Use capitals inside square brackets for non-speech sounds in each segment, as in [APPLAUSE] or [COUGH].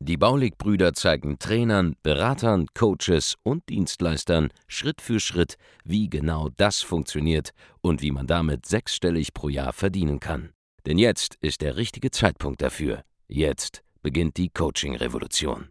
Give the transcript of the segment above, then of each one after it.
Die Baulig-Brüder zeigen Trainern, Beratern, Coaches und Dienstleistern Schritt für Schritt, wie genau das funktioniert und wie man damit sechsstellig pro Jahr verdienen kann. Denn jetzt ist der richtige Zeitpunkt dafür. Jetzt beginnt die Coaching-Revolution.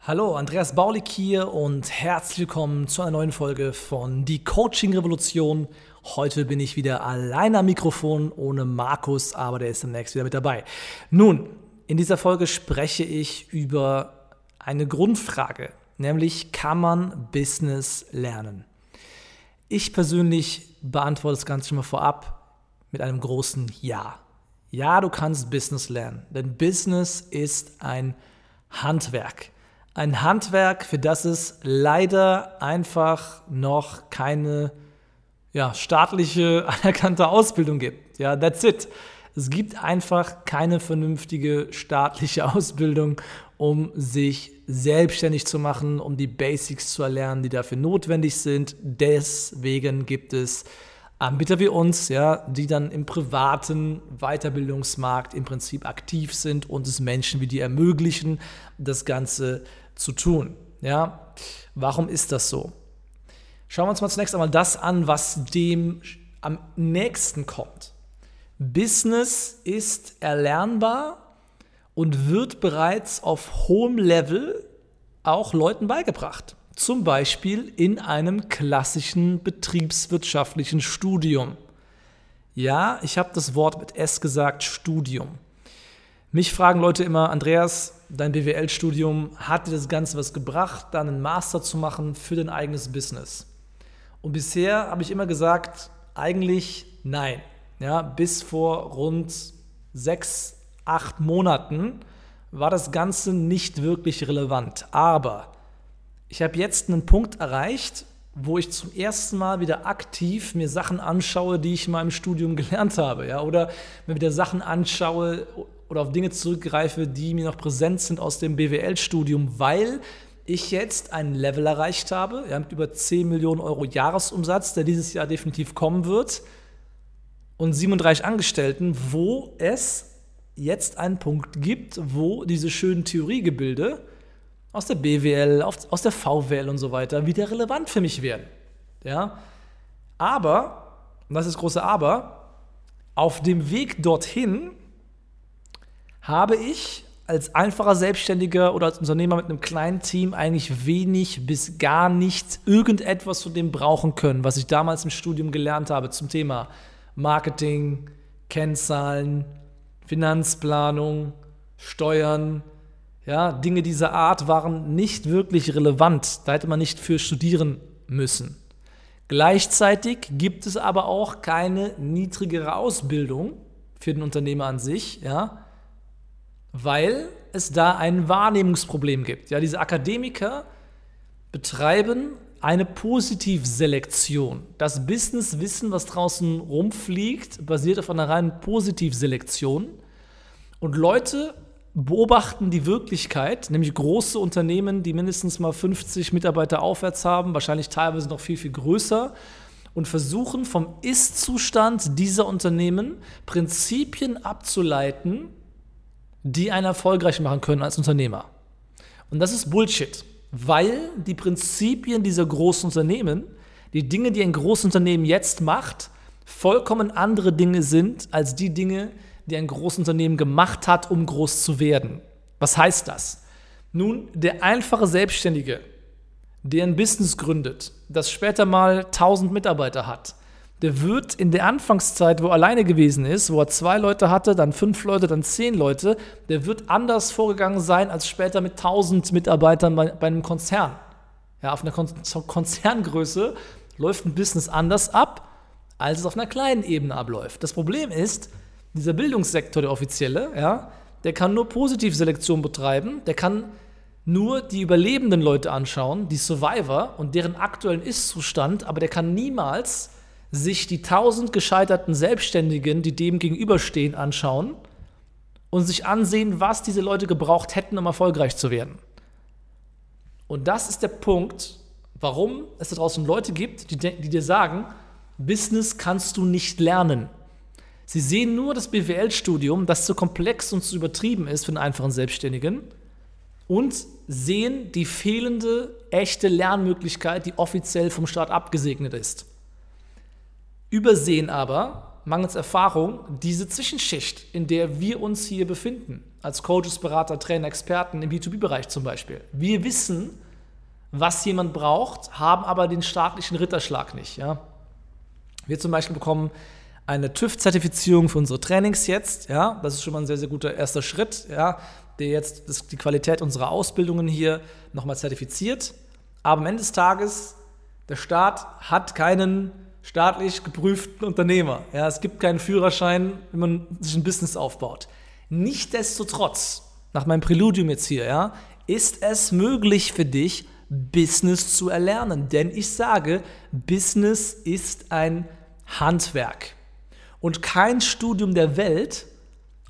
Hallo, Andreas Baulig hier und herzlich willkommen zu einer neuen Folge von Die Coaching Revolution. Heute bin ich wieder allein am Mikrofon ohne Markus, aber der ist demnächst wieder mit dabei. Nun, in dieser Folge spreche ich über eine Grundfrage, nämlich kann man Business lernen? Ich persönlich beantworte das Ganze schon mal vorab mit einem großen Ja. Ja, du kannst Business lernen, denn Business ist ein Handwerk. Ein Handwerk, für das es leider einfach noch keine ja, staatliche [LAUGHS] anerkannte Ausbildung gibt. Ja, that's it. Es gibt einfach keine vernünftige staatliche [LAUGHS] Ausbildung, um sich selbstständig zu machen, um die Basics zu erlernen, die dafür notwendig sind. Deswegen gibt es Anbieter wie uns, ja, die dann im privaten Weiterbildungsmarkt im Prinzip aktiv sind und es Menschen wie die ermöglichen, das Ganze zu tun. Ja, warum ist das so? Schauen wir uns mal zunächst einmal das an, was dem am nächsten kommt. Business ist erlernbar und wird bereits auf hohem Level auch Leuten beigebracht. Zum Beispiel in einem klassischen betriebswirtschaftlichen Studium. Ja, ich habe das Wort mit S gesagt, Studium. Mich fragen Leute immer, Andreas, dein BWL-Studium, hat dir das Ganze was gebracht, dann einen Master zu machen für dein eigenes Business? Und bisher habe ich immer gesagt, eigentlich nein ja, bis vor rund sechs, acht Monaten war das Ganze nicht wirklich relevant. Aber ich habe jetzt einen Punkt erreicht, wo ich zum ersten Mal wieder aktiv mir Sachen anschaue, die ich in meinem Studium [LAUGHS] gelernt habe. Ja? Oder mir wieder Sachen anschaue oder auf Dinge zurückgreife, die mir noch präsent sind aus dem BWL-Studium, weil ich jetzt ein Level erreicht habe, ja, mit über 10 Millionen Euro Jahresumsatz, der dieses Jahr definitiv kommen wird und 37 Angestellten, wo es jetzt einen Punkt gibt, wo diese schönen Theoriegebilde aus der BWL, aus der VWL und so weiter wieder relevant für mich werden. Ja? Aber, und das ist das große Aber, auf dem Weg dorthin habe ich als einfacher Selbstständiger oder als Unternehmer mit einem kleinen Team eigentlich wenig bis gar nichts irgendetwas von dem brauchen können, was ich damals im Studium gelernt habe zum Thema Marketing, Kennzahlen, Finanzplanung, Steuern, ja, Dinge dieser Art waren nicht wirklich relevant. Da hätte man nicht für studieren müssen. Gleichzeitig gibt es aber auch keine niedrigere Ausbildung für den Unternehmer an sich, ja, weil es da ein Wahrnehmungsproblem gibt. Ja, diese Akademiker betreiben eine Positivselektion. Das Businesswissen, was draußen rumfliegt, basiert auf einer reinen Positivselektion. Und Leute beobachten die Wirklichkeit, nämlich große Unternehmen, die mindestens mal 50 Mitarbeiter aufwärts haben, wahrscheinlich teilweise noch viel, viel größer, und versuchen vom Ist-Zustand dieser Unternehmen Prinzipien abzuleiten, die einen erfolgreich machen können als Unternehmer. Und das ist Bullshit weil die Prinzipien dieser großen Unternehmen, die Dinge, die ein großes Unternehmen jetzt macht, vollkommen andere Dinge sind als die Dinge, die ein großes Unternehmen gemacht hat, um groß zu werden. Was heißt das? Nun, der einfache Selbstständige, der ein Business gründet, das später mal 1000 Mitarbeiter hat, der wird in der Anfangszeit, wo er alleine gewesen ist, wo er zwei Leute hatte, dann fünf Leute, dann zehn Leute, der wird anders vorgegangen sein als später mit tausend Mitarbeitern bei, bei einem Konzern. Ja, auf einer Kon Konzerngröße läuft ein Business anders ab, als es auf einer kleinen Ebene abläuft. Das Problem ist, dieser Bildungssektor, der offizielle, ja, der kann nur Positivselektion betreiben, der kann nur die überlebenden Leute anschauen, die Survivor und deren aktuellen Ist-Zustand, aber der kann niemals sich die tausend gescheiterten Selbstständigen, die dem gegenüberstehen, anschauen und sich ansehen, was diese Leute gebraucht hätten, um erfolgreich zu werden. Und das ist der Punkt, warum es da draußen Leute gibt, die, die dir sagen, Business kannst du nicht lernen. Sie sehen nur das BWL-Studium, das zu komplex und zu übertrieben ist für einen einfachen Selbstständigen und sehen die fehlende echte Lernmöglichkeit, die offiziell vom Staat abgesegnet ist. Übersehen aber, mangels Erfahrung, diese Zwischenschicht, in der wir uns hier befinden, als Coaches, Berater, Trainer, Experten im B2B-Bereich zum Beispiel. Wir wissen, was jemand braucht, haben aber den staatlichen Ritterschlag nicht. Ja? Wir zum Beispiel bekommen eine TÜV-Zertifizierung für unsere Trainings jetzt. Ja? Das ist schon mal ein sehr, sehr guter erster Schritt, ja? der jetzt die Qualität unserer Ausbildungen hier nochmal zertifiziert. Aber am Ende des Tages, der Staat hat keinen staatlich geprüften Unternehmer. Ja, es gibt keinen Führerschein, wenn man sich ein Business aufbaut. Nichtsdestotrotz, nach meinem Präludium jetzt hier, ja, ist es möglich für dich, Business zu erlernen. Denn ich sage, Business ist ein Handwerk. Und kein Studium der Welt,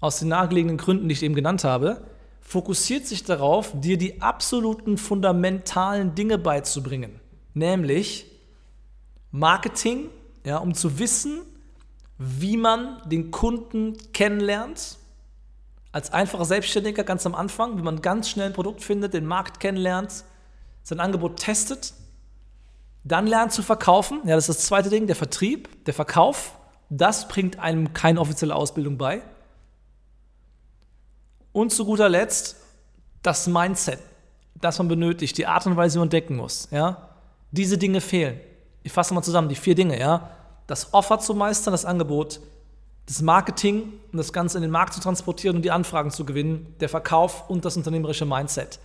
aus den nahegelegenen Gründen, die ich eben genannt habe, fokussiert sich darauf, dir die absoluten fundamentalen Dinge beizubringen. Nämlich Marketing, ja, um zu wissen, wie man den Kunden kennenlernt. Als einfacher Selbstständiger ganz am Anfang, wie man ganz schnell ein Produkt findet, den Markt kennenlernt, sein Angebot testet, dann lernt zu verkaufen. Ja, das ist das zweite Ding, der Vertrieb, der Verkauf. Das bringt einem keine offizielle Ausbildung bei. Und zu guter Letzt das Mindset, das man benötigt, die Art und Weise, wie man denken muss. Ja? Diese Dinge fehlen. Ich fasse mal zusammen, die vier Dinge. Ja? Das Offer zu meistern, das Angebot, das Marketing und das Ganze in den Markt zu transportieren und die Anfragen zu gewinnen, der Verkauf und das unternehmerische Mindset.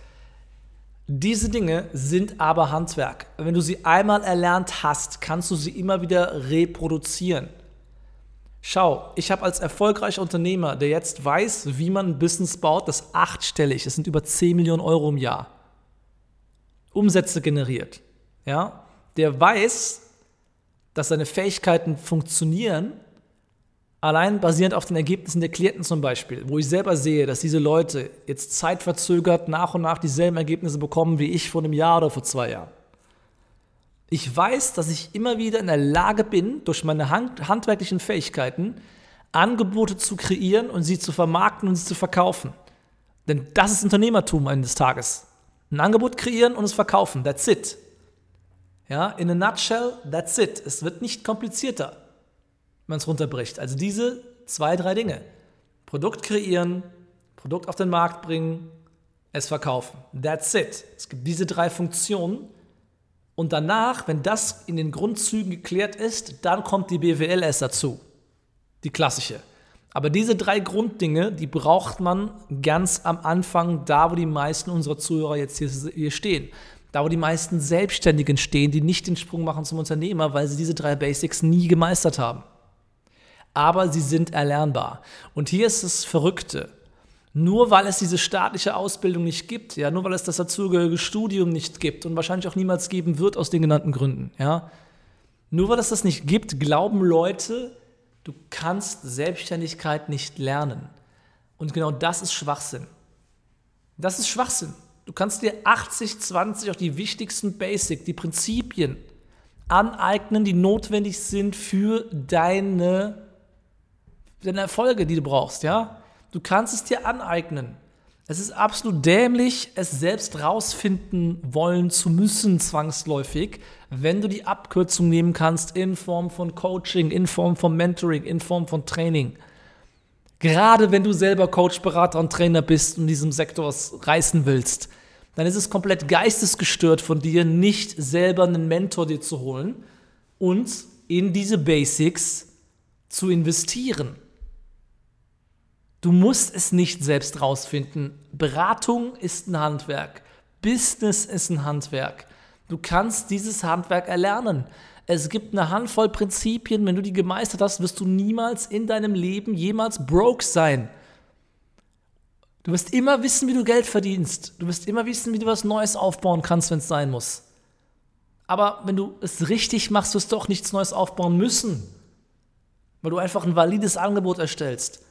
Diese Dinge sind aber Handwerk. Wenn du sie einmal erlernt hast, kannst du sie immer wieder reproduzieren. Schau, ich habe als erfolgreicher Unternehmer, der jetzt weiß, wie man ein Business baut, das achtstellig, das sind über 10 Millionen Euro im Jahr, Umsätze generiert, ja, der weiß, dass seine Fähigkeiten funktionieren Allein basierend auf den Ergebnissen der Klienten zum Beispiel, wo ich selber sehe, dass diese Leute jetzt zeitverzögert nach und nach dieselben Ergebnisse bekommen wie ich vor einem Jahr oder vor zwei Jahren. Ich weiß, dass ich immer wieder in der Lage bin, durch meine hand handwerklichen Fähigkeiten Angebote zu kreieren und sie zu vermarkten und sie zu verkaufen. Denn das ist Unternehmertum eines Tages. Ein Angebot kreieren und es verkaufen. That's it. Ja, in a nutshell, that's it. Es wird nicht komplizierter man es runterbricht. Also diese zwei, drei Dinge. Produkt kreieren, Produkt auf den Markt bringen, es verkaufen. That's it. Es gibt diese drei Funktionen. Und danach, wenn das in den Grundzügen geklärt ist, dann kommt die BWL erst dazu. Die klassische. Aber diese drei Grunddinge, die braucht man ganz am Anfang, da wo die meisten unserer Zuhörer jetzt hier stehen. Da wo die meisten Selbstständigen stehen, die nicht den Sprung machen zum Unternehmer, weil sie diese drei Basics nie gemeistert haben aber sie sind erlernbar. Und hier ist das Verrückte. Nur weil es diese staatliche Ausbildung nicht gibt, ja, nur weil es das dazugehörige Studium nicht gibt und wahrscheinlich auch niemals geben wird aus den genannten Gründen, ja, nur weil es das nicht gibt, glauben Leute, du kannst Selbstständigkeit nicht lernen. Und genau das ist Schwachsinn. Das ist Schwachsinn. Du kannst dir 80, 20 auch die wichtigsten Basic, die Prinzipien aneignen, die notwendig sind für deine deine Erfolge, die du brauchst, ja? Du kannst es dir aneignen. Es ist absolut dämlich, es selbst rausfinden wollen zu müssen, zwangsläufig, wenn du die Abkürzung nehmen kannst in Form von Coaching, in Form von Mentoring, in Form von Training. Gerade wenn du selber Coach, Berater und Trainer bist und in diesem Sektor reißen willst, dann ist es komplett geistesgestört von dir, nicht selber einen Mentor dir zu holen und in diese Basics zu investieren. Du musst es nicht selbst rausfinden. Beratung ist ein Handwerk. Business ist ein Handwerk. Du kannst dieses Handwerk erlernen. Es gibt eine Handvoll Prinzipien. Wenn du die gemeistert hast, wirst du niemals in deinem Leben jemals broke sein. Du wirst immer wissen, wie du Geld verdienst. Du wirst immer wissen, wie du was Neues aufbauen kannst, wenn es sein muss. Aber wenn du es richtig machst, wirst du auch nichts Neues aufbauen müssen. Weil du einfach ein valides Angebot erstellst.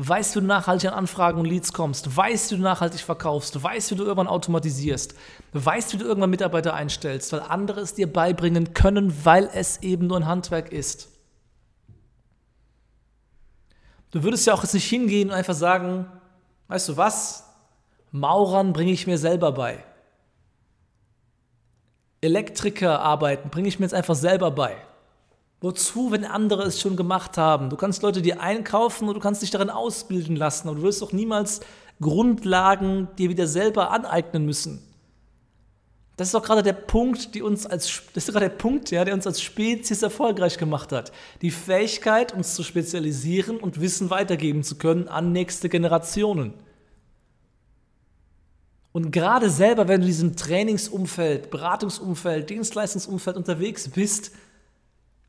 Weißt, wie du nachhaltig an Anfragen und Leads kommst. Weißt, wie du nachhaltig verkaufst. Weißt, wie du irgendwann automatisierst. Weißt, wie du irgendwann Mitarbeiter einstellst, weil andere es dir beibringen können, weil es eben nur ein Handwerk ist. Du würdest ja auch jetzt nicht hingehen und einfach sagen, weißt du was, Maurern bringe ich mir selber bei. Elektriker arbeiten bringe ich mir jetzt einfach selber bei. Wozu, wenn andere es schon gemacht haben? Du kannst Leute dir einkaufen und du kannst dich darin ausbilden lassen, aber du wirst doch niemals Grundlagen dir wieder selber aneignen müssen. Das ist doch gerade der Punkt, die uns als, das ist gerade der Punkt, ja, der uns als Spezies erfolgreich gemacht hat. Die Fähigkeit, uns zu spezialisieren und Wissen weitergeben zu können an nächste Generationen. Und gerade selber, wenn du in diesem Trainingsumfeld, Beratungsumfeld, Dienstleistungsumfeld unterwegs bist,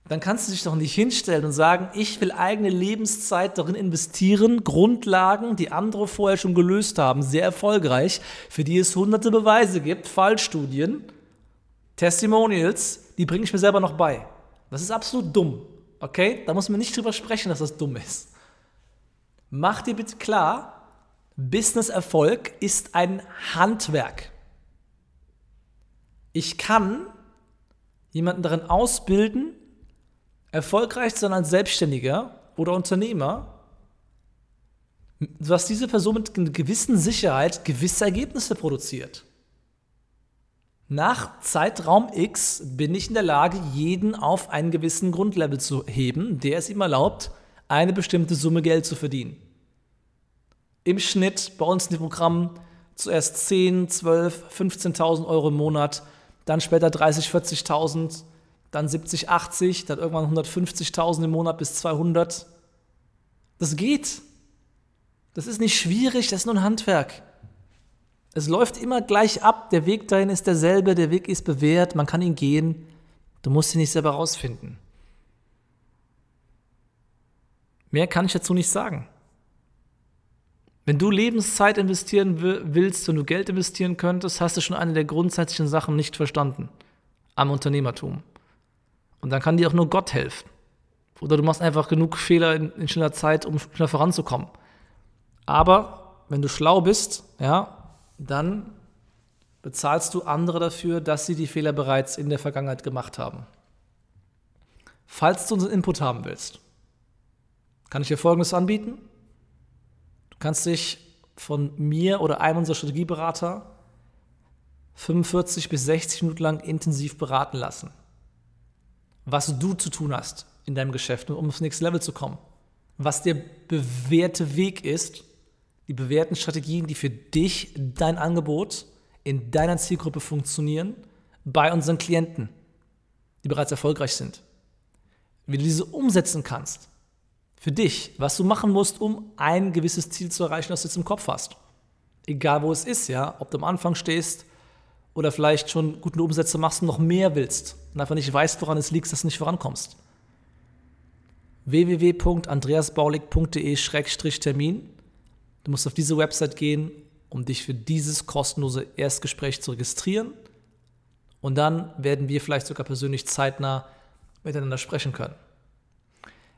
dann kannst du dich doch nicht hinstellen und sagen, ich will eigene Lebenszeit darin investieren, Grundlagen, die andere vorher schon gelöst haben, sehr erfolgreich, für die es hunderte Beweise gibt, Fallstudien, Testimonials, die bringe ich mir selber noch bei. Das ist absolut dumm. Okay? Da muss man nicht drüber sprechen, dass das dumm ist. Mach dir bitte klar, Business-Erfolg ist ein Handwerk. Ich kann jemanden darin ausbilden, erfolgreich sein als Selbstständiger oder Unternehmer, was diese Person mit einer gewissen Sicherheit gewisse Ergebnisse produziert. Nach Zeitraum X bin ich in der Lage, jeden auf einen gewissen Grundlevel zu heben, der es ihm erlaubt, eine bestimmte Summe Geld zu verdienen. Im Schnitt bei uns in dem Programm zuerst 10, 12, 15.000 Euro im Monat, dann später 30, 40.000 dann 70, 80, dann irgendwann 150.000 im Monat bis 200. Das geht. Das ist nicht schwierig, das ist nur ein Handwerk. Es läuft immer gleich ab, der Weg dahin ist derselbe, der Weg ist bewährt, man kann ihn gehen. Du musst ihn nicht selber rausfinden. Mehr kann ich dazu nicht sagen. Wenn du Lebenszeit investieren willst und du Geld investieren könntest, hast du schon eine der grundsätzlichen Sachen nicht verstanden am Unternehmertum. Und dann kann dir auch nur Gott helfen. Oder du machst einfach genug Fehler in, in schneller Zeit, um schneller voranzukommen. Aber wenn du schlau bist, ja, dann bezahlst du andere dafür, dass sie die Fehler bereits in der Vergangenheit gemacht haben. Falls du unseren Input haben willst, kann ich dir Folgendes anbieten. Du kannst dich von mir oder einem unserer Strategieberater 45 bis 60 Minuten lang intensiv beraten lassen was du zu tun hast in deinem Geschäft, um aufs nächste Level zu kommen. Was der bewährte Weg ist, die bewährten Strategien, die für dich, dein Angebot in deiner Zielgruppe funktionieren, bei unseren Klienten, die bereits erfolgreich sind. Wie du diese umsetzen kannst. Für dich, was du machen musst, um ein gewisses Ziel zu erreichen, das du jetzt im Kopf hast. Egal wo es ist, ja, ob du am Anfang stehst oder vielleicht schon gute Umsätze machst und noch mehr willst und einfach nicht weißt, woran es liegt, dass du nicht vorankommst. www.andreasbaulig.de-termin. Du musst auf diese Website gehen, um dich für dieses kostenlose Erstgespräch zu registrieren. Und dann werden wir vielleicht sogar persönlich zeitnah miteinander sprechen können.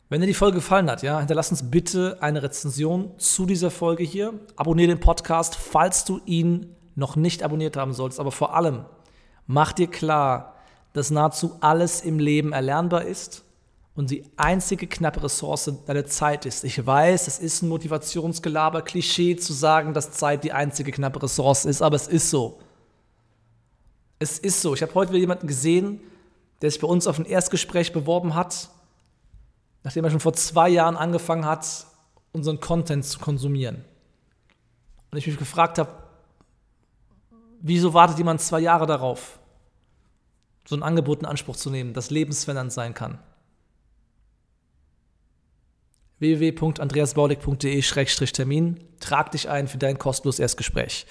Wenn dir die Folge gefallen hat, ja, hinterlass uns bitte eine Rezension zu dieser Folge hier. Abonniere den Podcast, falls du ihn noch nicht abonniert haben solltest. Aber vor allem, mach dir klar, dass nahezu alles im Leben erlernbar ist und die einzige knappe Ressource deine Zeit ist. Ich weiß, es ist ein Motivationsgelaber, Klischee zu sagen, dass Zeit die einzige knappe Ressource ist, aber es ist so. Es ist so. Ich habe heute wieder jemanden gesehen, der sich bei uns auf ein Erstgespräch beworben hat, nachdem er schon vor zwei Jahren angefangen hat, unseren Content zu konsumieren. Und ich mich gefragt habe, wieso wartet jemand zwei Jahre darauf? so ein Angebot in Anspruch zu nehmen, das lebensverändernd sein kann. www.andreasbaulig.de-termin. Trag dich ein für dein kostenloses Erstgespräch.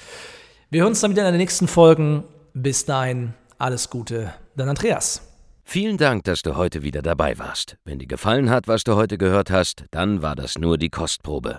Wir hören uns dann wieder in den nächsten Folgen. Bis dahin, alles Gute, dein Andreas. Vielen Dank, dass du heute wieder dabei warst. Wenn dir gefallen hat, was du heute gehört hast, dann war das nur die Kostprobe.